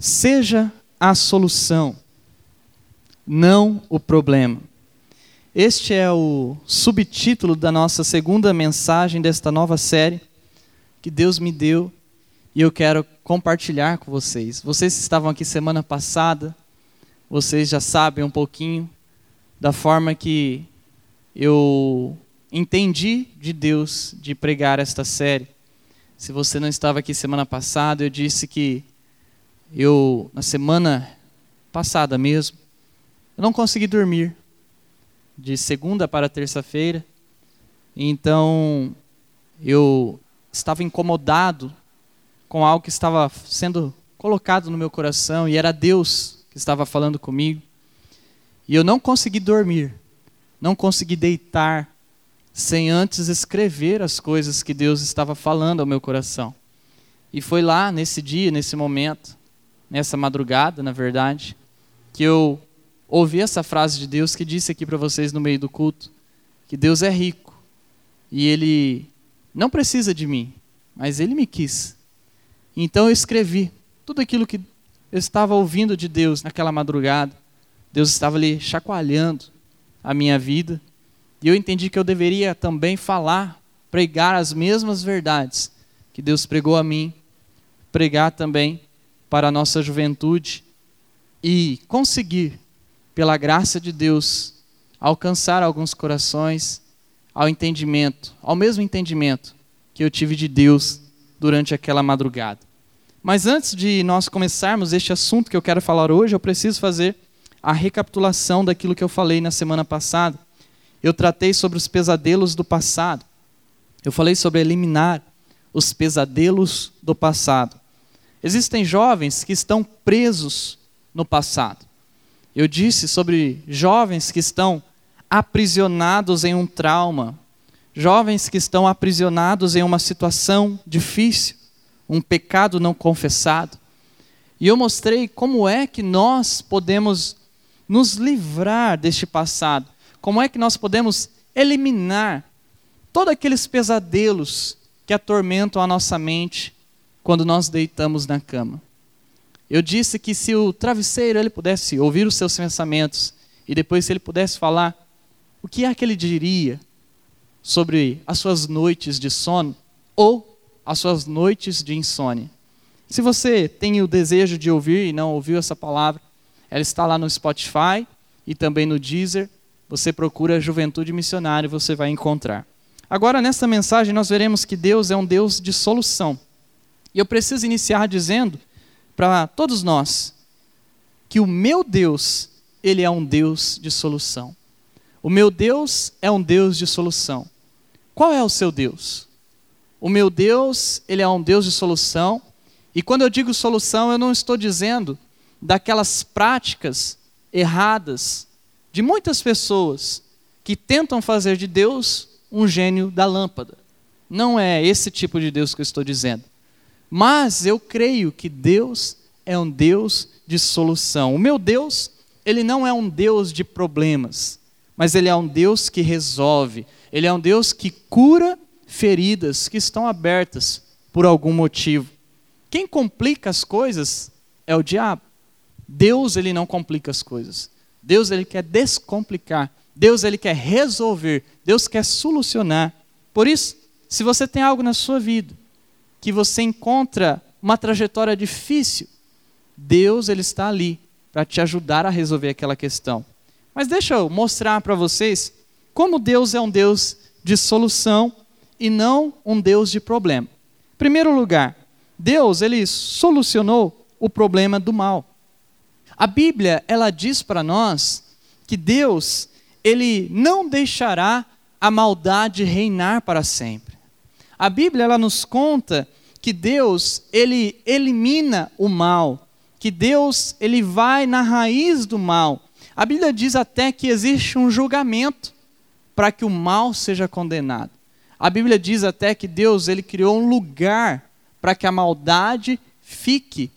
Seja a solução, não o problema. Este é o subtítulo da nossa segunda mensagem desta nova série que Deus me deu e eu quero compartilhar com vocês. Vocês que estavam aqui semana passada, vocês já sabem um pouquinho da forma que eu entendi de Deus de pregar esta série. Se você não estava aqui semana passada, eu disse que eu, na semana passada mesmo, eu não consegui dormir, de segunda para terça-feira, então eu estava incomodado com algo que estava sendo colocado no meu coração e era Deus que estava falando comigo. E eu não consegui dormir, não consegui deitar sem antes escrever as coisas que Deus estava falando ao meu coração. E foi lá, nesse dia, nesse momento, nessa madrugada, na verdade, que eu ouvi essa frase de Deus que disse aqui para vocês no meio do culto, que Deus é rico e ele não precisa de mim, mas ele me quis. Então eu escrevi tudo aquilo que eu estava ouvindo de Deus naquela madrugada. Deus estava ali chacoalhando a minha vida e eu entendi que eu deveria também falar, pregar as mesmas verdades que Deus pregou a mim, pregar também para a nossa juventude e conseguir, pela graça de Deus, alcançar alguns corações ao entendimento, ao mesmo entendimento que eu tive de Deus durante aquela madrugada. Mas antes de nós começarmos este assunto que eu quero falar hoje, eu preciso fazer a recapitulação daquilo que eu falei na semana passada eu tratei sobre os pesadelos do passado. Eu falei sobre eliminar os pesadelos do passado. Existem jovens que estão presos no passado. Eu disse sobre jovens que estão aprisionados em um trauma, jovens que estão aprisionados em uma situação difícil, um pecado não confessado. E eu mostrei como é que nós podemos nos livrar deste passado como é que nós podemos eliminar todos aqueles pesadelos que atormentam a nossa mente quando nós deitamos na cama? Eu disse que se o travesseiro ele pudesse ouvir os seus pensamentos e depois se ele pudesse falar, o que é que ele diria sobre as suas noites de sono ou as suas noites de insônia? Se você tem o desejo de ouvir e não ouviu essa palavra, ela está lá no Spotify e também no Deezer você procura Juventude Missionária e você vai encontrar. Agora, nessa mensagem, nós veremos que Deus é um Deus de solução. E eu preciso iniciar dizendo para todos nós que o meu Deus, ele é um Deus de solução. O meu Deus é um Deus de solução. Qual é o seu Deus? O meu Deus, ele é um Deus de solução. E quando eu digo solução, eu não estou dizendo daquelas práticas erradas de muitas pessoas que tentam fazer de Deus um gênio da lâmpada. Não é esse tipo de Deus que eu estou dizendo. Mas eu creio que Deus é um Deus de solução. O meu Deus, ele não é um Deus de problemas, mas ele é um Deus que resolve. Ele é um Deus que cura feridas que estão abertas por algum motivo. Quem complica as coisas é o diabo. Deus, ele não complica as coisas. Deus ele quer descomplicar. Deus ele quer resolver. Deus quer solucionar. Por isso, se você tem algo na sua vida que você encontra uma trajetória difícil, Deus ele está ali para te ajudar a resolver aquela questão. Mas deixa eu mostrar para vocês como Deus é um Deus de solução e não um Deus de problema. Em primeiro lugar, Deus ele solucionou o problema do mal. A Bíblia, ela diz para nós que Deus, ele não deixará a maldade reinar para sempre. A Bíblia, ela nos conta que Deus, ele elimina o mal, que Deus, ele vai na raiz do mal. A Bíblia diz até que existe um julgamento para que o mal seja condenado. A Bíblia diz até que Deus, ele criou um lugar para que a maldade fique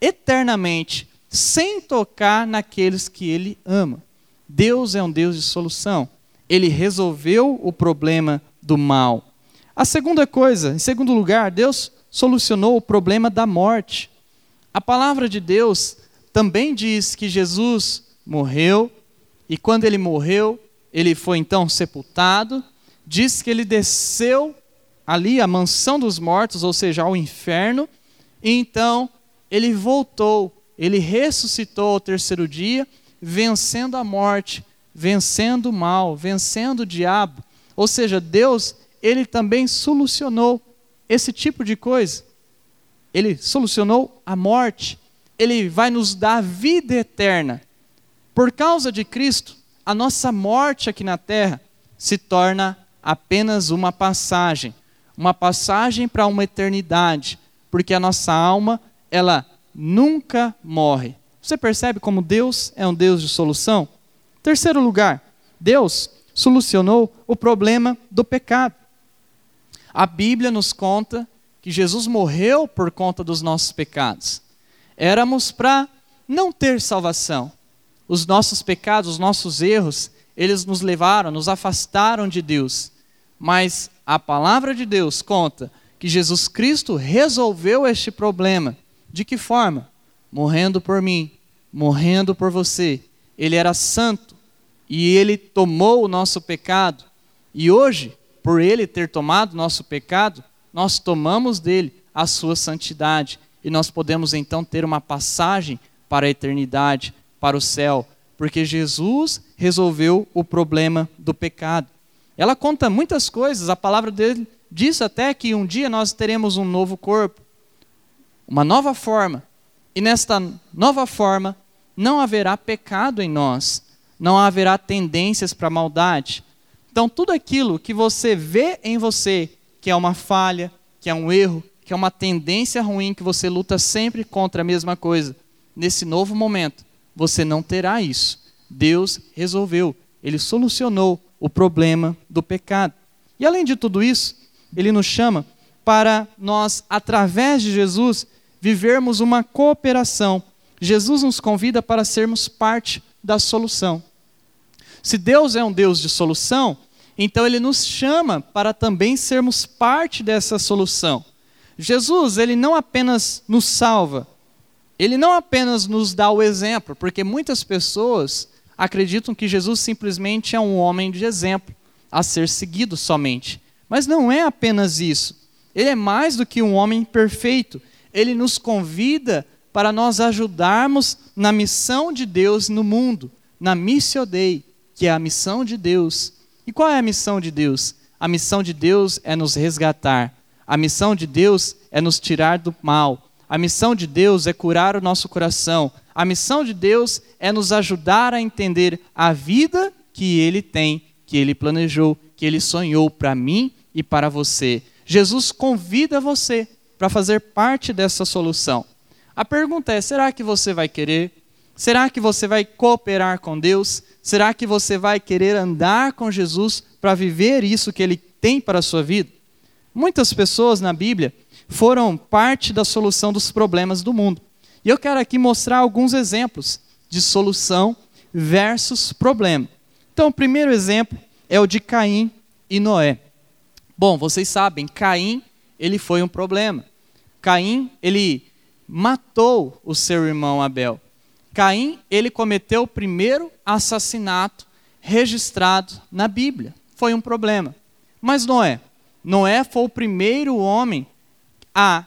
eternamente sem tocar naqueles que ele ama. Deus é um Deus de solução. Ele resolveu o problema do mal. A segunda coisa, em segundo lugar, Deus solucionou o problema da morte. A palavra de Deus também diz que Jesus morreu, e quando ele morreu, ele foi então sepultado. Diz que ele desceu ali à mansão dos mortos, ou seja, ao inferno, e então ele voltou, ele ressuscitou ao terceiro dia, vencendo a morte, vencendo o mal, vencendo o diabo. Ou seja, Deus, ele também solucionou esse tipo de coisa. Ele solucionou a morte. Ele vai nos dar vida eterna. Por causa de Cristo, a nossa morte aqui na terra se torna apenas uma passagem, uma passagem para uma eternidade, porque a nossa alma, ela nunca morre. Você percebe como Deus é um Deus de solução? Terceiro lugar, Deus solucionou o problema do pecado. A Bíblia nos conta que Jesus morreu por conta dos nossos pecados. Éramos para não ter salvação. Os nossos pecados, os nossos erros, eles nos levaram, nos afastaram de Deus. Mas a palavra de Deus conta que Jesus Cristo resolveu este problema. De que forma? Morrendo por mim, morrendo por você. Ele era santo e ele tomou o nosso pecado. E hoje por ele ter tomado nosso pecado, nós tomamos dele a sua santidade. E nós podemos então ter uma passagem para a eternidade, para o céu, porque Jesus resolveu o problema do pecado. Ela conta muitas coisas, a palavra dele diz até que um dia nós teremos um novo corpo, uma nova forma, e nesta nova forma não haverá pecado em nós, não haverá tendências para maldade, então, tudo aquilo que você vê em você, que é uma falha, que é um erro, que é uma tendência ruim, que você luta sempre contra a mesma coisa, nesse novo momento, você não terá isso. Deus resolveu, ele solucionou o problema do pecado. E além de tudo isso, ele nos chama para nós, através de Jesus, vivermos uma cooperação. Jesus nos convida para sermos parte da solução. Se Deus é um Deus de solução, então ele nos chama para também sermos parte dessa solução. Jesus, ele não apenas nos salva, ele não apenas nos dá o exemplo, porque muitas pessoas acreditam que Jesus simplesmente é um homem de exemplo, a ser seguido somente. Mas não é apenas isso. Ele é mais do que um homem perfeito. Ele nos convida para nós ajudarmos na missão de Deus no mundo, na Missio Dei, que é a missão de Deus. E qual é a missão de Deus? A missão de Deus é nos resgatar. A missão de Deus é nos tirar do mal. A missão de Deus é curar o nosso coração. A missão de Deus é nos ajudar a entender a vida que Ele tem, que Ele planejou, que Ele sonhou para mim e para você. Jesus convida você para fazer parte dessa solução. A pergunta é: será que você vai querer? Será que você vai cooperar com Deus? Será que você vai querer andar com Jesus para viver isso que ele tem para a sua vida? Muitas pessoas na Bíblia foram parte da solução dos problemas do mundo. E eu quero aqui mostrar alguns exemplos de solução versus problema. Então, o primeiro exemplo é o de Caim e Noé. Bom, vocês sabem, Caim, ele foi um problema. Caim, ele matou o seu irmão Abel. Caim, ele cometeu o primeiro assassinato registrado na Bíblia. Foi um problema. Mas Noé, Noé foi o primeiro homem a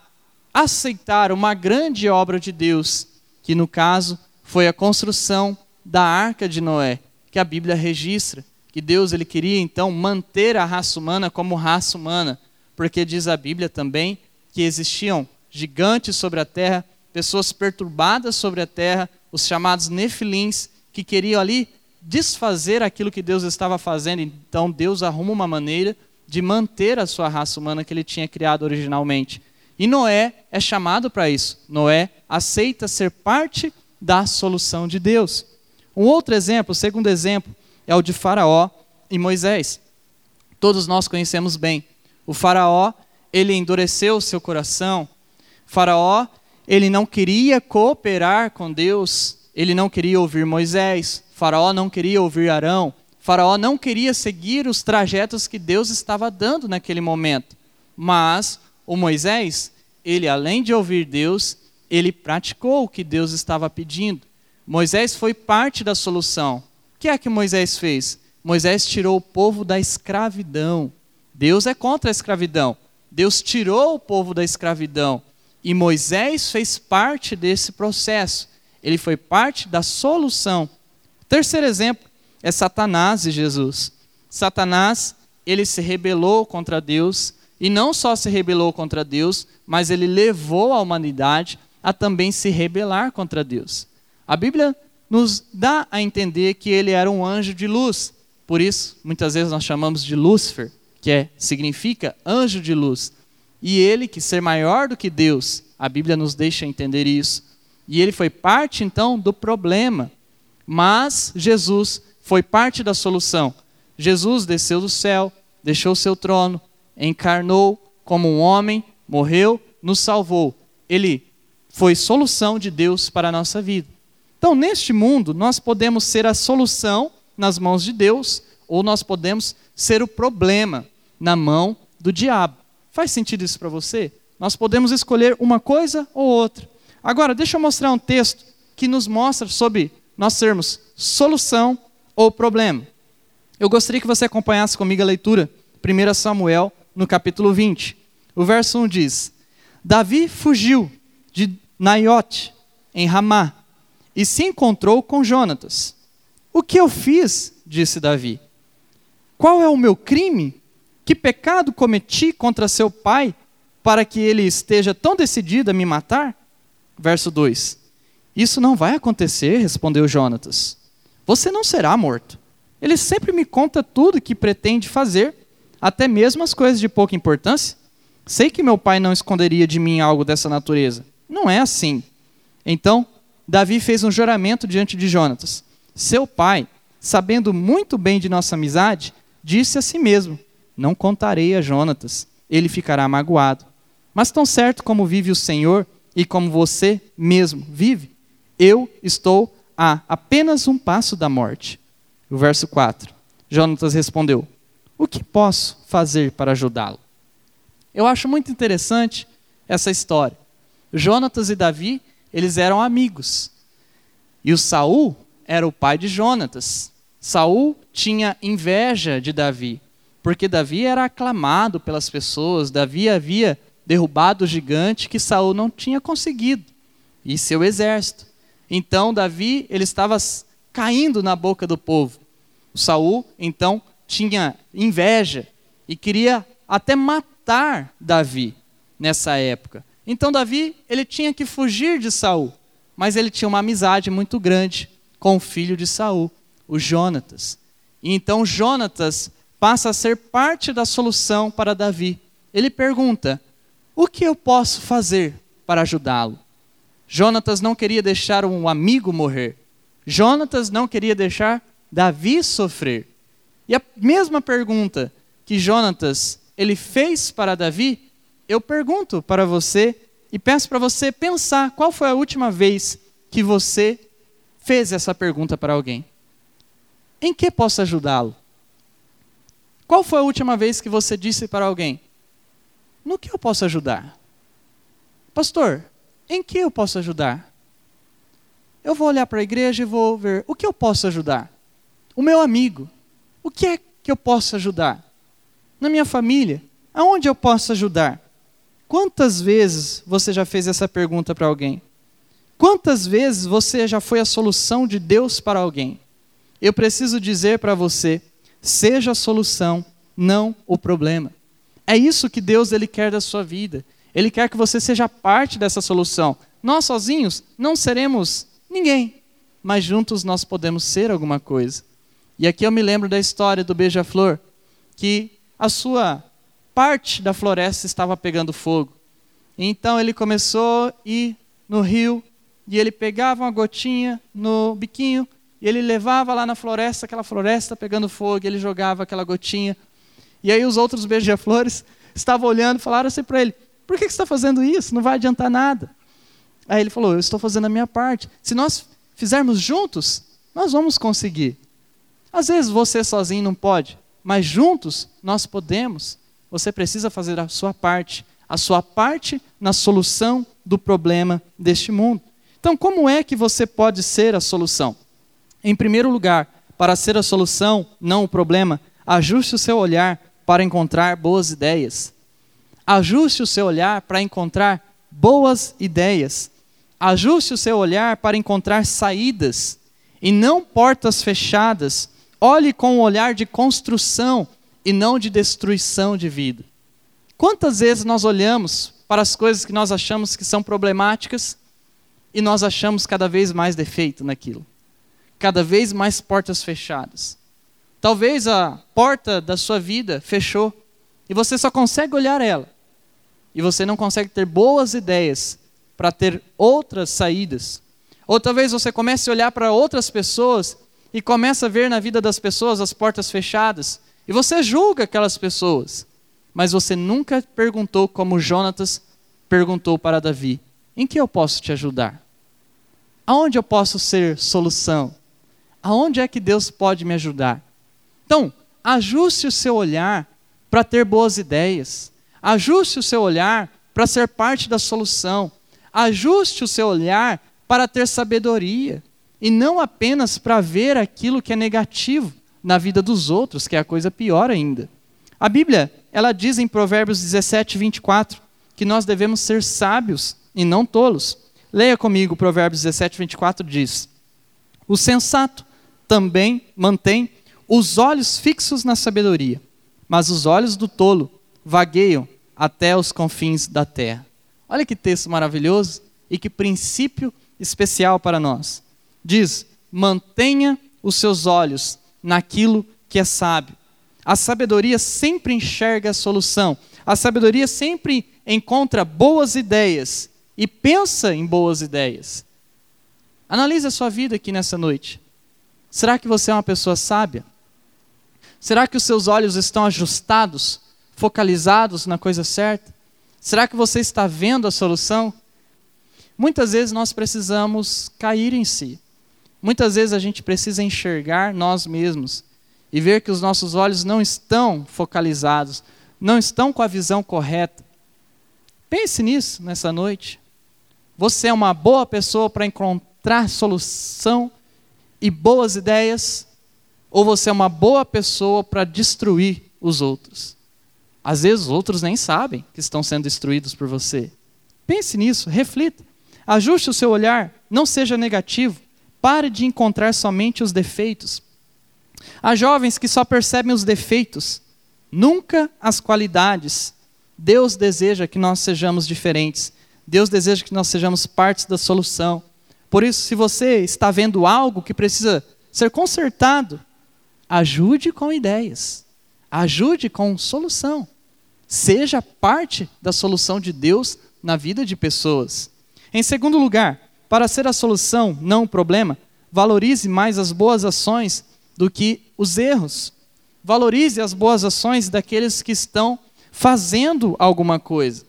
aceitar uma grande obra de Deus, que no caso foi a construção da arca de Noé, que a Bíblia registra, que Deus ele queria então manter a raça humana como raça humana, porque diz a Bíblia também que existiam gigantes sobre a terra, pessoas perturbadas sobre a terra, os chamados nefilins, que queriam ali desfazer aquilo que Deus estava fazendo. Então Deus arruma uma maneira de manter a sua raça humana que ele tinha criado originalmente. E Noé é chamado para isso. Noé aceita ser parte da solução de Deus. Um outro exemplo, o segundo exemplo, é o de Faraó e Moisés. Todos nós conhecemos bem. O Faraó, ele endureceu o seu coração. Faraó, ele não queria cooperar com Deus, ele não queria ouvir Moisés, Faraó não queria ouvir Arão, Faraó não queria seguir os trajetos que Deus estava dando naquele momento. Mas o Moisés, ele além de ouvir Deus, ele praticou o que Deus estava pedindo. Moisés foi parte da solução. O que é que Moisés fez? Moisés tirou o povo da escravidão. Deus é contra a escravidão. Deus tirou o povo da escravidão. E Moisés fez parte desse processo. Ele foi parte da solução. Terceiro exemplo é Satanás e Jesus. Satanás, ele se rebelou contra Deus, e não só se rebelou contra Deus, mas ele levou a humanidade a também se rebelar contra Deus. A Bíblia nos dá a entender que ele era um anjo de luz. Por isso, muitas vezes nós chamamos de Lúcifer, que é, significa anjo de luz. E ele, que ser maior do que Deus, a Bíblia nos deixa entender isso. E ele foi parte, então, do problema. Mas Jesus foi parte da solução. Jesus desceu do céu, deixou seu trono, encarnou como um homem, morreu, nos salvou. Ele foi solução de Deus para a nossa vida. Então, neste mundo, nós podemos ser a solução nas mãos de Deus, ou nós podemos ser o problema na mão do diabo. Faz sentido isso para você? Nós podemos escolher uma coisa ou outra. Agora, deixa eu mostrar um texto que nos mostra sobre nós sermos solução ou problema. Eu gostaria que você acompanhasse comigo a leitura, 1 Samuel, no capítulo 20. O verso 1 diz: Davi fugiu de Naiote, em Ramá, e se encontrou com Jonatas. O que eu fiz? disse Davi. Qual é o meu crime? Que pecado cometi contra seu pai para que ele esteja tão decidido a me matar? Verso 2: Isso não vai acontecer, respondeu Jonatas. Você não será morto. Ele sempre me conta tudo que pretende fazer, até mesmo as coisas de pouca importância. Sei que meu pai não esconderia de mim algo dessa natureza. Não é assim. Então, Davi fez um juramento diante de Jonatas. Seu pai, sabendo muito bem de nossa amizade, disse a si mesmo: Não contarei a Jonatas, ele ficará magoado. Mas tão certo como vive o Senhor e como você mesmo vive, eu estou a apenas um passo da morte. O verso 4. Jonatas respondeu: O que posso fazer para ajudá-lo? Eu acho muito interessante essa história. Jonatas e Davi, eles eram amigos. E o Saul era o pai de Jonatas. Saul tinha inveja de Davi, porque Davi era aclamado pelas pessoas, Davi havia derrubado o gigante que Saul não tinha conseguido, e seu exército. Então Davi, ele estava caindo na boca do povo. Saul, então, tinha inveja e queria até matar Davi nessa época. Então Davi, ele tinha que fugir de Saul, mas ele tinha uma amizade muito grande com o filho de Saul, o Jonatas. E então Jonatas passa a ser parte da solução para Davi. Ele pergunta: "O que eu posso fazer para ajudá-lo?" Jonatas não queria deixar um amigo morrer. Jonatas não queria deixar Davi sofrer. E a mesma pergunta que Jonatas ele fez para Davi, eu pergunto para você e peço para você pensar qual foi a última vez que você fez essa pergunta para alguém. Em que posso ajudá-lo? Qual foi a última vez que você disse para alguém: No que eu posso ajudar? Pastor, em que eu posso ajudar? Eu vou olhar para a igreja e vou ver o que eu posso ajudar. O meu amigo, o que é que eu posso ajudar? Na minha família, aonde eu posso ajudar? Quantas vezes você já fez essa pergunta para alguém? Quantas vezes você já foi a solução de Deus para alguém? Eu preciso dizer para você, seja a solução, não o problema. É isso que Deus ele quer da sua vida. Ele quer que você seja parte dessa solução. Nós sozinhos não seremos ninguém, mas juntos nós podemos ser alguma coisa. E aqui eu me lembro da história do beija-flor, que a sua parte da floresta estava pegando fogo. Então ele começou a ir no rio e ele pegava uma gotinha no biquinho e ele levava lá na floresta, aquela floresta pegando fogo, ele jogava aquela gotinha. E aí os outros beija-flores estavam olhando e falaram assim para ele: Por que você está fazendo isso? Não vai adiantar nada. Aí ele falou: Eu estou fazendo a minha parte. Se nós fizermos juntos, nós vamos conseguir. Às vezes você sozinho não pode, mas juntos nós podemos. Você precisa fazer a sua parte. a sua parte na solução do problema deste mundo. Então, como é que você pode ser a solução? Em primeiro lugar, para ser a solução, não o problema, ajuste o seu olhar para encontrar boas ideias. Ajuste o seu olhar para encontrar boas ideias. Ajuste o seu olhar para encontrar saídas e não portas fechadas. Olhe com um olhar de construção e não de destruição de vida. Quantas vezes nós olhamos para as coisas que nós achamos que são problemáticas e nós achamos cada vez mais defeito naquilo? Cada vez mais portas fechadas. Talvez a porta da sua vida fechou e você só consegue olhar ela. E você não consegue ter boas ideias para ter outras saídas. Ou talvez você comece a olhar para outras pessoas e comece a ver na vida das pessoas as portas fechadas. E você julga aquelas pessoas mas você nunca perguntou como Jonatas perguntou para Davi: em que eu posso te ajudar? Aonde eu posso ser solução? Aonde é que Deus pode me ajudar? Então, ajuste o seu olhar para ter boas ideias. Ajuste o seu olhar para ser parte da solução. Ajuste o seu olhar para ter sabedoria e não apenas para ver aquilo que é negativo na vida dos outros, que é a coisa pior ainda. A Bíblia ela diz em Provérbios 17, 24, que nós devemos ser sábios e não tolos. Leia comigo, Provérbios 17, 24 diz: O sensato também mantém os olhos fixos na sabedoria, mas os olhos do tolo vagueiam até os confins da terra. Olha que texto maravilhoso e que princípio especial para nós. Diz: mantenha os seus olhos naquilo que é sábio a sabedoria sempre enxerga a solução. A sabedoria sempre encontra boas ideias e pensa em boas ideias. Analise a sua vida aqui nessa noite. Será que você é uma pessoa sábia? Será que os seus olhos estão ajustados, focalizados na coisa certa? Será que você está vendo a solução? Muitas vezes nós precisamos cair em si. Muitas vezes a gente precisa enxergar nós mesmos e ver que os nossos olhos não estão focalizados, não estão com a visão correta. Pense nisso nessa noite. Você é uma boa pessoa para encontrar solução e boas ideias, ou você é uma boa pessoa para destruir os outros? Às vezes os outros nem sabem que estão sendo destruídos por você. Pense nisso, reflita. Ajuste o seu olhar, não seja negativo. Pare de encontrar somente os defeitos. Há jovens que só percebem os defeitos, nunca as qualidades. Deus deseja que nós sejamos diferentes. Deus deseja que nós sejamos partes da solução. Por isso, se você está vendo algo que precisa ser consertado, ajude com ideias. Ajude com solução. Seja parte da solução de Deus na vida de pessoas. Em segundo lugar, para ser a solução, não o problema, valorize mais as boas ações do que os erros. Valorize as boas ações daqueles que estão fazendo alguma coisa.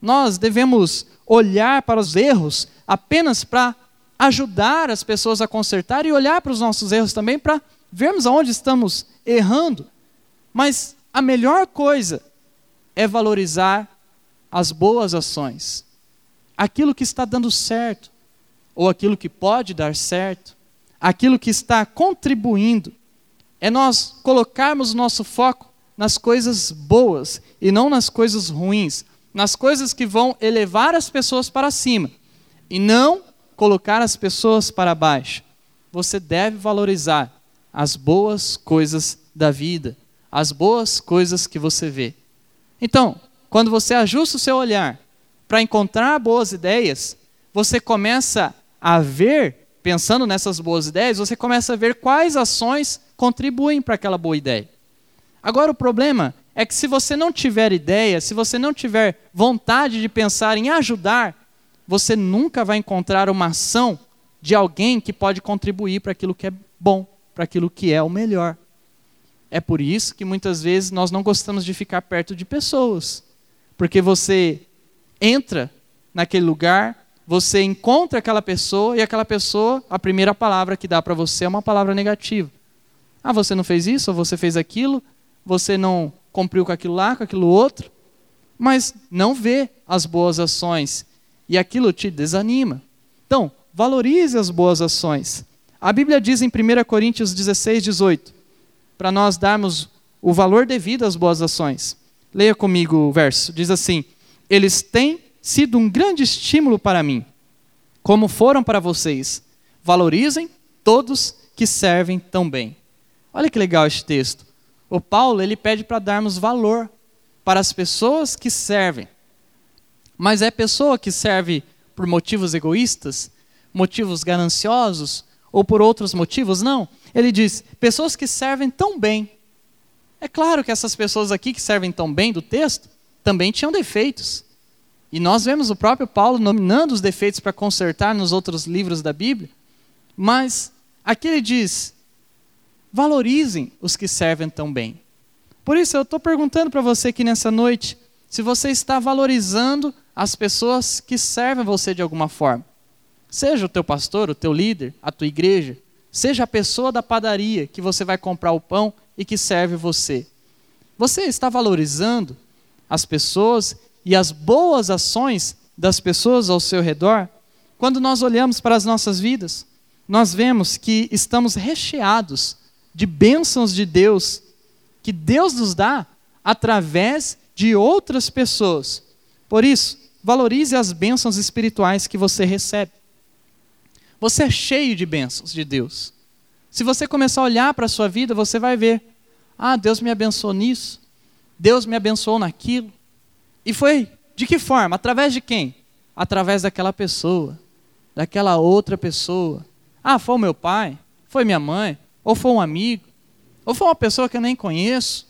Nós devemos olhar para os erros apenas para ajudar as pessoas a consertar e olhar para os nossos erros também para vermos aonde estamos errando. Mas a melhor coisa é valorizar as boas ações, aquilo que está dando certo, ou aquilo que pode dar certo, aquilo que está contribuindo, é nós colocarmos nosso foco nas coisas boas e não nas coisas ruins, nas coisas que vão elevar as pessoas para cima e não colocar as pessoas para baixo. Você deve valorizar as boas coisas da vida, as boas coisas que você vê. Então, quando você ajusta o seu olhar para encontrar boas ideias, você começa a ver pensando nessas boas ideias, você começa a ver quais ações contribuem para aquela boa ideia. Agora, o problema é que se você não tiver ideia, se você não tiver vontade de pensar em ajudar, você nunca vai encontrar uma ação de alguém que pode contribuir para aquilo que é bom, para aquilo que é o melhor. É por isso que muitas vezes nós não gostamos de ficar perto de pessoas, porque você entra naquele lugar você encontra aquela pessoa e aquela pessoa, a primeira palavra que dá para você é uma palavra negativa. Ah, você não fez isso, ou você fez aquilo, você não cumpriu com aquilo lá, com aquilo outro. mas não vê as boas ações e aquilo te desanima. Então, valorize as boas ações. A Bíblia diz em 1 Coríntios 16, 18, para nós darmos o valor devido às boas ações. Leia comigo o verso. Diz assim: Eles têm sido um grande estímulo para mim, como foram para vocês. Valorizem todos que servem tão bem. Olha que legal este texto. O Paulo ele pede para darmos valor para as pessoas que servem. Mas é pessoa que serve por motivos egoístas, motivos gananciosos ou por outros motivos? Não. Ele diz: pessoas que servem tão bem. É claro que essas pessoas aqui que servem tão bem do texto também tinham defeitos. E nós vemos o próprio Paulo nominando os defeitos para consertar nos outros livros da Bíblia. Mas aqui ele diz: valorizem os que servem tão bem. Por isso eu estou perguntando para você aqui nessa noite se você está valorizando as pessoas que servem você de alguma forma. Seja o teu pastor, o teu líder, a tua igreja, seja a pessoa da padaria que você vai comprar o pão e que serve você. Você está valorizando as pessoas e as boas ações das pessoas ao seu redor? Quando nós olhamos para as nossas vidas, nós vemos que estamos recheados de bênçãos de Deus que Deus nos dá através de outras pessoas. Por isso, valorize as bênçãos espirituais que você recebe. Você é cheio de bênçãos de Deus. Se você começar a olhar para a sua vida, você vai ver: ah, Deus me abençoou nisso, Deus me abençoou naquilo. E foi de que forma? Através de quem? Através daquela pessoa, daquela outra pessoa. Ah, foi o meu pai, foi minha mãe, ou foi um amigo, ou foi uma pessoa que eu nem conheço?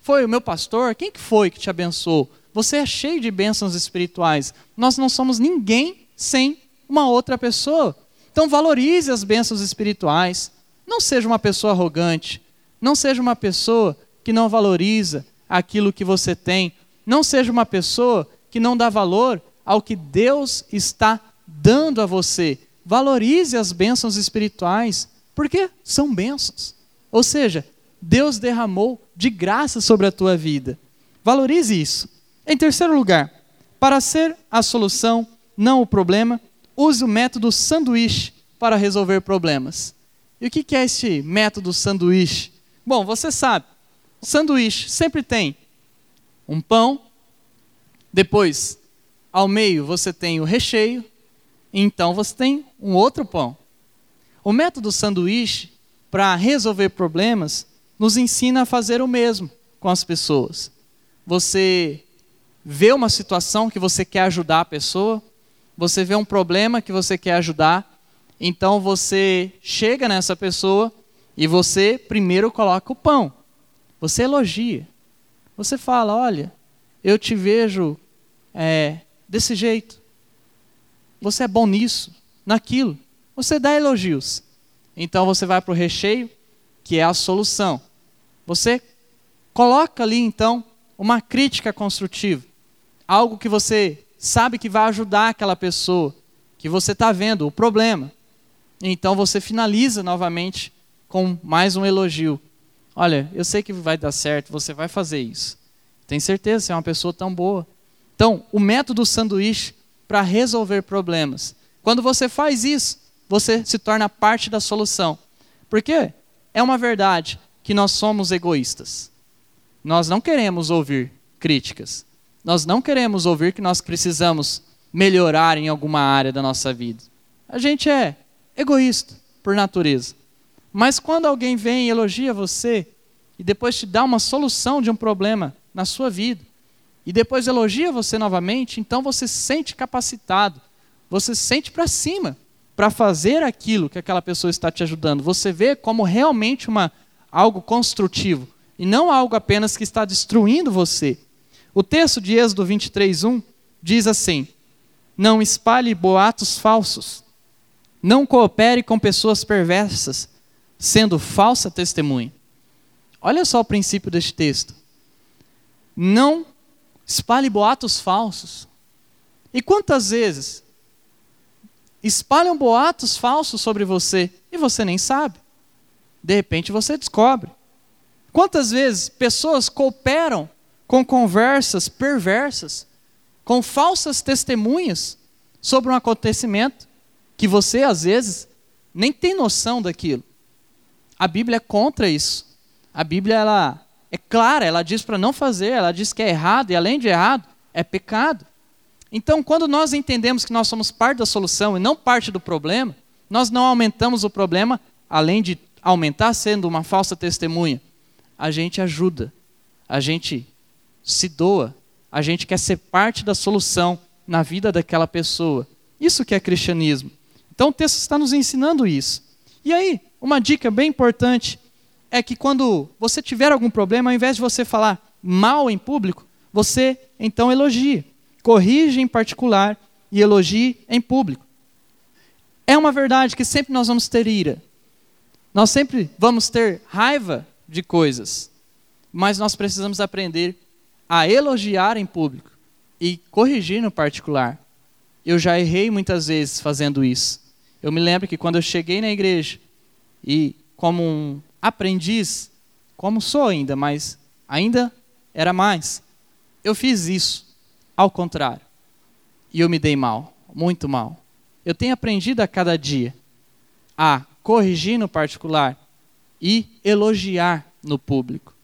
Foi o meu pastor? Quem que foi que te abençoou? Você é cheio de bênçãos espirituais. Nós não somos ninguém sem uma outra pessoa. Então valorize as bênçãos espirituais. Não seja uma pessoa arrogante. Não seja uma pessoa que não valoriza aquilo que você tem. Não seja uma pessoa que não dá valor ao que Deus está dando a você. Valorize as bênçãos espirituais, porque são bênçãos. Ou seja, Deus derramou de graça sobre a tua vida. Valorize isso. Em terceiro lugar, para ser a solução, não o problema, use o método sanduíche para resolver problemas. E o que é este método sanduíche? Bom, você sabe, sanduíche sempre tem um pão, depois, ao meio, você tem o recheio, então você tem um outro pão. O método sanduíche para resolver problemas, nos ensina a fazer o mesmo com as pessoas. Você vê uma situação que você quer ajudar a pessoa, você vê um problema que você quer ajudar, então você chega nessa pessoa e você primeiro coloca o pão. Você elogia. Você fala: Olha, eu te vejo é, desse jeito. Você é bom nisso, naquilo. Você dá elogios. Então você vai para o recheio, que é a solução. Você coloca ali então uma crítica construtiva, algo que você sabe que vai ajudar aquela pessoa, que você está vendo o problema. Então você finaliza novamente com mais um elogio. Olha, eu sei que vai dar certo, você vai fazer isso. Tem certeza, você é uma pessoa tão boa. Então, o método sanduíche para resolver problemas. Quando você faz isso, você se torna parte da solução. Porque é uma verdade que nós somos egoístas. Nós não queremos ouvir críticas. Nós não queremos ouvir que nós precisamos melhorar em alguma área da nossa vida. A gente é egoísta por natureza. Mas quando alguém vem e elogia você e depois te dá uma solução de um problema na sua vida, e depois elogia você novamente, então você se sente capacitado, você se sente para cima para fazer aquilo que aquela pessoa está te ajudando. Você vê como realmente uma, algo construtivo e não algo apenas que está destruindo você. O texto de Êxodo 23, 1 diz assim: Não espalhe boatos falsos, não coopere com pessoas perversas, sendo falsa testemunha. Olha só o princípio deste texto. Não espalhe boatos falsos. E quantas vezes espalham boatos falsos sobre você e você nem sabe. De repente você descobre. Quantas vezes pessoas cooperam com conversas perversas, com falsas testemunhas sobre um acontecimento que você, às vezes, nem tem noção daquilo. A Bíblia é contra isso. A Bíblia ela é clara, ela diz para não fazer, ela diz que é errado, e além de errado, é pecado. Então, quando nós entendemos que nós somos parte da solução e não parte do problema, nós não aumentamos o problema, além de aumentar sendo uma falsa testemunha. A gente ajuda, a gente se doa, a gente quer ser parte da solução na vida daquela pessoa. Isso que é cristianismo. Então o texto está nos ensinando isso. E aí, uma dica bem importante é que quando você tiver algum problema, ao invés de você falar mal em público, você então elogie. Corrige em particular e elogie em público. É uma verdade que sempre nós vamos ter ira. Nós sempre vamos ter raiva de coisas. Mas nós precisamos aprender a elogiar em público e corrigir no particular. Eu já errei muitas vezes fazendo isso. Eu me lembro que quando eu cheguei na igreja e como um aprendiz, como sou ainda, mas ainda era mais. Eu fiz isso, ao contrário. E eu me dei mal, muito mal. Eu tenho aprendido a cada dia a corrigir no particular e elogiar no público.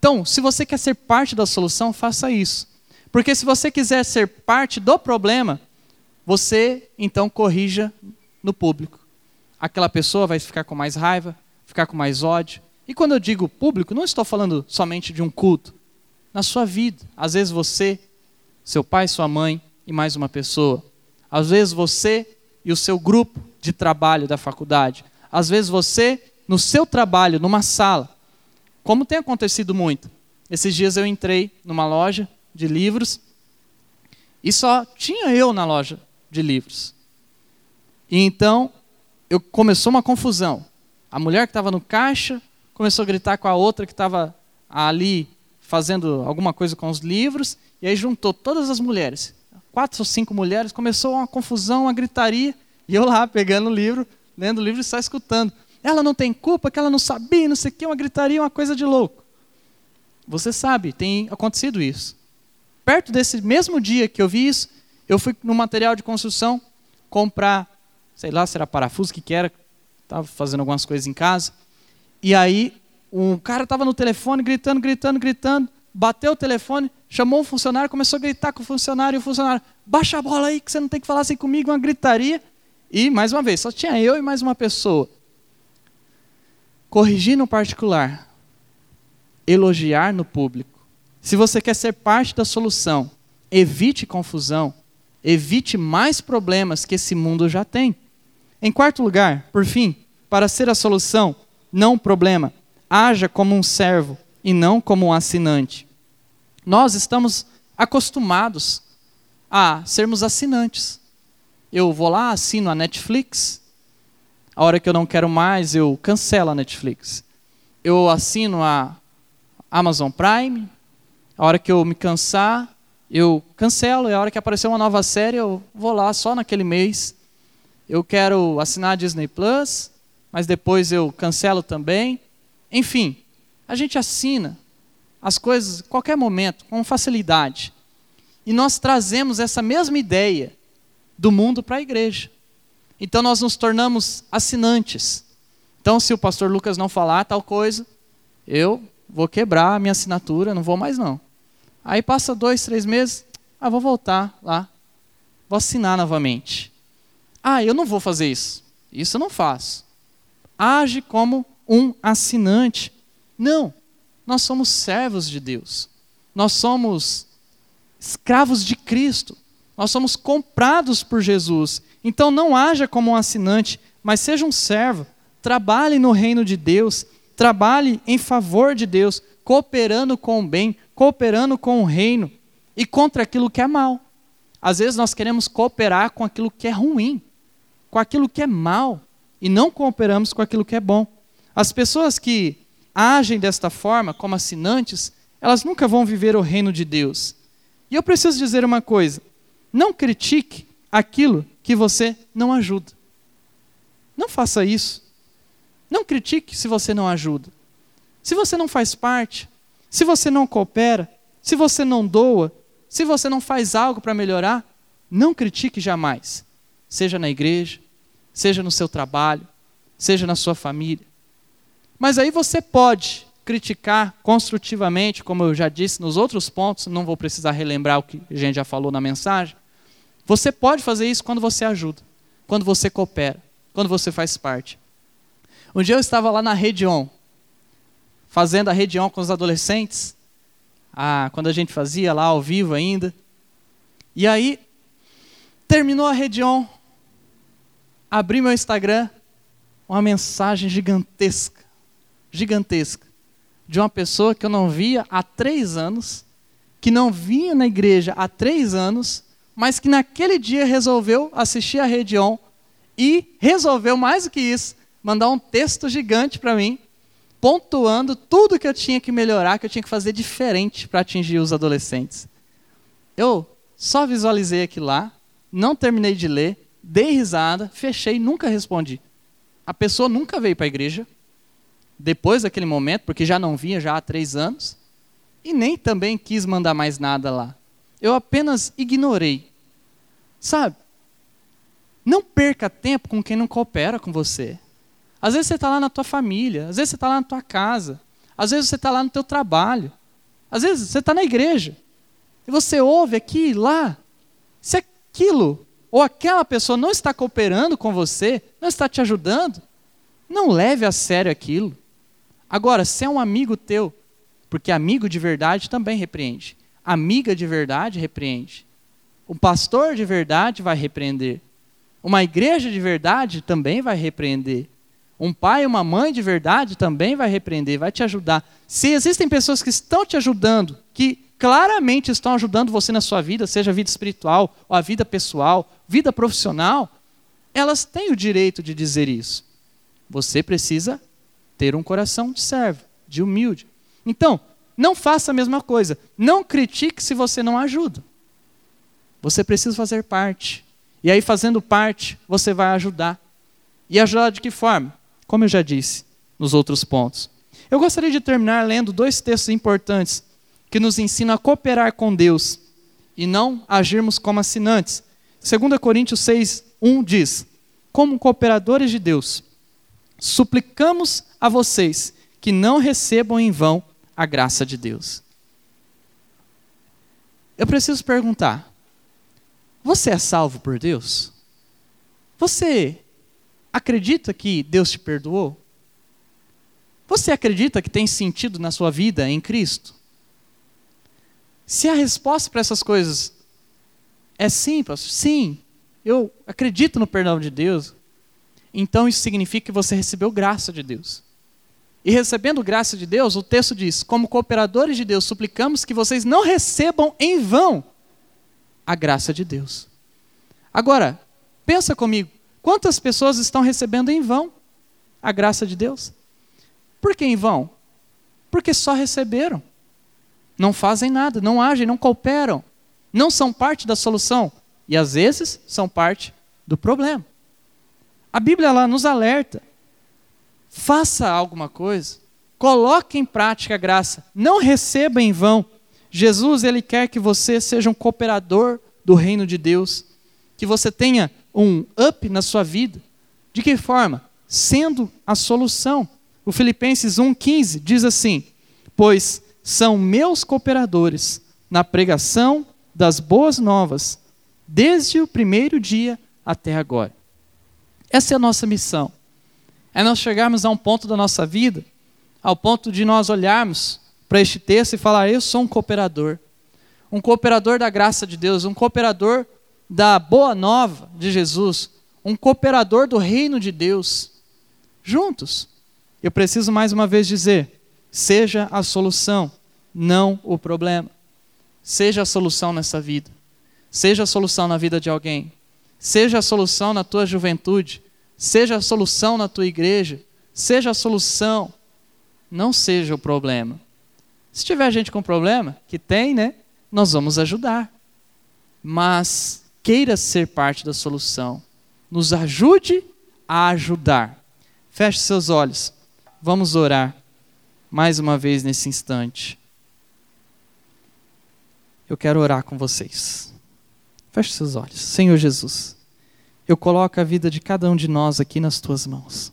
Então, se você quer ser parte da solução, faça isso. Porque se você quiser ser parte do problema, você então corrija no público. Aquela pessoa vai ficar com mais raiva, ficar com mais ódio. E quando eu digo público, não estou falando somente de um culto. Na sua vida, às vezes você, seu pai, sua mãe e mais uma pessoa. Às vezes você e o seu grupo de trabalho da faculdade. Às vezes você no seu trabalho, numa sala. Como tem acontecido muito. Esses dias eu entrei numa loja de livros e só tinha eu na loja de livros. E então eu começou uma confusão. A mulher que estava no caixa começou a gritar com a outra que estava ali fazendo alguma coisa com os livros, e aí juntou todas as mulheres, quatro ou cinco mulheres, começou uma confusão, uma gritaria, e eu lá pegando o livro, lendo o livro e só escutando. Ela não tem culpa, que ela não sabia, não sei o que, uma gritaria, uma coisa de louco. Você sabe, tem acontecido isso. Perto desse mesmo dia que eu vi isso, eu fui no material de construção comprar, sei lá se era parafuso, que que era, estava fazendo algumas coisas em casa. E aí, um cara estava no telefone gritando, gritando, gritando, bateu o telefone, chamou o funcionário, começou a gritar com o funcionário, e o funcionário, baixa a bola aí, que você não tem que falar assim comigo, uma gritaria. E, mais uma vez, só tinha eu e mais uma pessoa. Corrigir no particular, elogiar no público. Se você quer ser parte da solução, evite confusão, evite mais problemas que esse mundo já tem. Em quarto lugar, por fim, para ser a solução, não o problema, haja como um servo e não como um assinante. Nós estamos acostumados a sermos assinantes. Eu vou lá, assino a Netflix, a hora que eu não quero mais, eu cancelo a Netflix. Eu assino a Amazon Prime, a hora que eu me cansar, eu cancelo, e a hora que aparecer uma nova série, eu vou lá só naquele mês eu quero assinar a Disney Plus, mas depois eu cancelo também. Enfim, a gente assina as coisas a qualquer momento, com facilidade. E nós trazemos essa mesma ideia do mundo para a igreja. Então nós nos tornamos assinantes. Então, se o pastor Lucas não falar tal coisa, eu vou quebrar a minha assinatura, não vou mais não. Aí passa dois, três meses, ah, vou voltar lá, vou assinar novamente. Ah, eu não vou fazer isso. Isso eu não faço. Age como um assinante. Não. Nós somos servos de Deus. Nós somos escravos de Cristo. Nós somos comprados por Jesus. Então não haja como um assinante, mas seja um servo. Trabalhe no reino de Deus. Trabalhe em favor de Deus, cooperando com o bem, cooperando com o reino e contra aquilo que é mal. Às vezes nós queremos cooperar com aquilo que é ruim com aquilo que é mal e não cooperamos com aquilo que é bom. As pessoas que agem desta forma, como assinantes, elas nunca vão viver o reino de Deus. E eu preciso dizer uma coisa: não critique aquilo que você não ajuda. Não faça isso. Não critique se você não ajuda. Se você não faz parte, se você não coopera, se você não doa, se você não faz algo para melhorar, não critique jamais. Seja na igreja, seja no seu trabalho, seja na sua família. Mas aí você pode criticar construtivamente, como eu já disse nos outros pontos, não vou precisar relembrar o que a gente já falou na mensagem. Você pode fazer isso quando você ajuda, quando você coopera, quando você faz parte. Um dia eu estava lá na Rede On, fazendo a Rede On com os adolescentes, ah, quando a gente fazia lá ao vivo ainda. E aí, terminou a Rede On, abri meu Instagram, uma mensagem gigantesca, gigantesca, de uma pessoa que eu não via há três anos, que não vinha na igreja há três anos, mas que naquele dia resolveu assistir a Rede On e resolveu, mais do que isso, mandar um texto gigante para mim, pontuando tudo que eu tinha que melhorar, que eu tinha que fazer diferente para atingir os adolescentes. Eu só visualizei aquilo lá, não terminei de ler, dei risada, fechei, nunca respondi. A pessoa nunca veio para a igreja, depois daquele momento, porque já não vinha já há três anos, e nem também quis mandar mais nada lá. Eu apenas ignorei. Sabe? Não perca tempo com quem não coopera com você. Às vezes você está lá na tua família, às vezes você está lá na tua casa, às vezes você está lá no teu trabalho, às vezes você está na igreja. E você ouve aqui, lá. Se aquilo ou aquela pessoa não está cooperando com você, não está te ajudando, não leve a sério aquilo. Agora, se é um amigo teu, porque amigo de verdade também repreende, amiga de verdade repreende, o pastor de verdade vai repreender, uma igreja de verdade também vai repreender, um pai e uma mãe de verdade também vai repreender, vai te ajudar. Se existem pessoas que estão te ajudando, que claramente estão ajudando você na sua vida, seja a vida espiritual ou a vida pessoal, vida profissional, elas têm o direito de dizer isso. Você precisa ter um coração de servo, de humilde. Então, não faça a mesma coisa. Não critique se você não ajuda. Você precisa fazer parte. E aí, fazendo parte, você vai ajudar. E ajudar de que forma? Como eu já disse nos outros pontos. Eu gostaria de terminar lendo dois textos importantes que nos ensina a cooperar com Deus e não agirmos como assinantes. 2 Coríntios 6, 1 diz: Como cooperadores de Deus, suplicamos a vocês que não recebam em vão a graça de Deus. Eu preciso perguntar: você é salvo por Deus? Você acredita que Deus te perdoou? Você acredita que tem sentido na sua vida em Cristo? Se a resposta para essas coisas é sim, pastor, sim, eu acredito no perdão de Deus, então isso significa que você recebeu graça de Deus. E recebendo graça de Deus, o texto diz: como cooperadores de Deus, suplicamos que vocês não recebam em vão a graça de Deus. Agora, pensa comigo, quantas pessoas estão recebendo em vão a graça de Deus? Por que em vão? Porque só receberam não fazem nada, não agem, não cooperam, não são parte da solução e às vezes são parte do problema. A Bíblia lá nos alerta: faça alguma coisa, coloque em prática a graça, não receba em vão. Jesus ele quer que você seja um cooperador do reino de Deus, que você tenha um up na sua vida. De que forma? Sendo a solução. O Filipenses 1,15 diz assim: Pois são meus cooperadores na pregação das boas novas, desde o primeiro dia até agora. Essa é a nossa missão. É nós chegarmos a um ponto da nossa vida, ao ponto de nós olharmos para este texto e falar: Eu sou um cooperador. Um cooperador da graça de Deus, um cooperador da boa nova de Jesus, um cooperador do reino de Deus. Juntos. Eu preciso mais uma vez dizer: seja a solução, não o problema. Seja a solução nessa vida. Seja a solução na vida de alguém. Seja a solução na tua juventude. Seja a solução na tua igreja. Seja a solução. Não seja o problema. Se tiver gente com problema, que tem, né? Nós vamos ajudar. Mas queira ser parte da solução. Nos ajude a ajudar. Feche seus olhos. Vamos orar mais uma vez nesse instante. eu quero orar com vocês. Feche seus olhos. Senhor Jesus, eu coloco a vida de cada um de nós aqui nas tuas mãos.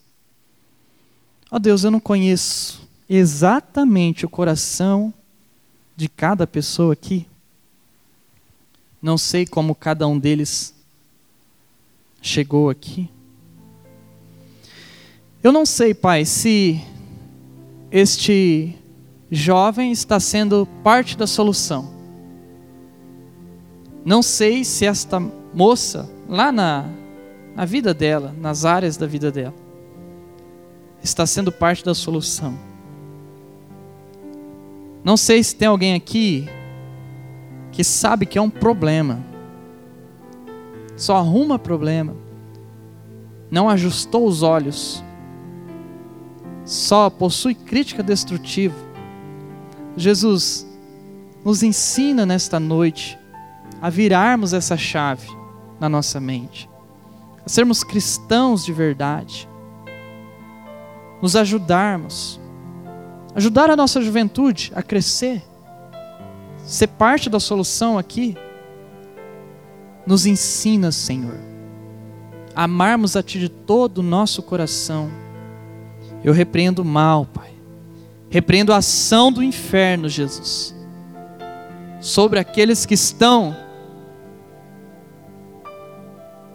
Ó oh Deus, eu não conheço exatamente o coração de cada pessoa aqui. Não sei como cada um deles chegou aqui. Eu não sei, Pai, se este jovem está sendo parte da solução. Não sei se esta moça, lá na, na vida dela, nas áreas da vida dela, está sendo parte da solução. Não sei se tem alguém aqui que sabe que é um problema, só arruma problema, não ajustou os olhos, só possui crítica destrutiva. Jesus, nos ensina nesta noite a virarmos essa chave na nossa mente, a sermos cristãos de verdade, nos ajudarmos, ajudar a nossa juventude a crescer, ser parte da solução aqui. Nos ensina, Senhor, a amarmos a Ti de todo o nosso coração eu repreendo o mal, Pai. Repreendo a ação do inferno, Jesus, sobre aqueles que estão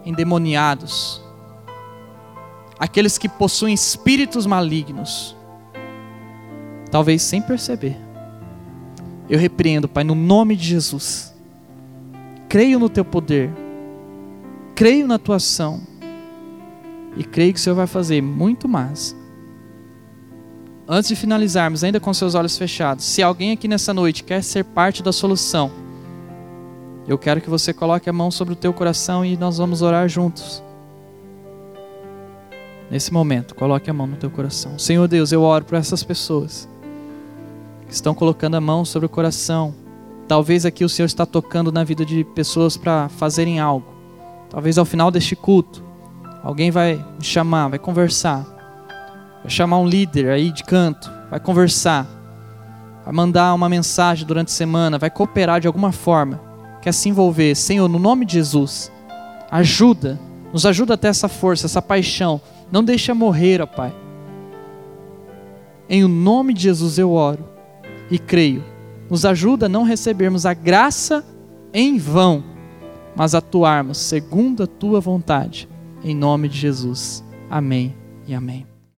endemoniados, aqueles que possuem espíritos malignos, talvez sem perceber. Eu repreendo, Pai, no nome de Jesus. Creio no Teu poder, creio na Tua ação, e creio que o Senhor vai fazer muito mais antes de finalizarmos, ainda com seus olhos fechados, se alguém aqui nessa noite quer ser parte da solução, eu quero que você coloque a mão sobre o teu coração e nós vamos orar juntos. Nesse momento, coloque a mão no teu coração. Senhor Deus, eu oro por essas pessoas estão colocando a mão sobre o coração. Talvez aqui o Senhor está tocando na vida de pessoas para fazerem algo. Talvez ao final deste culto, alguém vai me chamar, vai conversar vai chamar um líder aí de canto, vai conversar, vai mandar uma mensagem durante a semana, vai cooperar de alguma forma, quer se envolver. Senhor, no nome de Jesus, ajuda, nos ajuda a ter essa força, essa paixão. Não deixa morrer, ó Pai. Em o nome de Jesus eu oro e creio. Nos ajuda a não recebermos a graça em vão, mas atuarmos segundo a tua vontade. Em nome de Jesus. Amém e amém.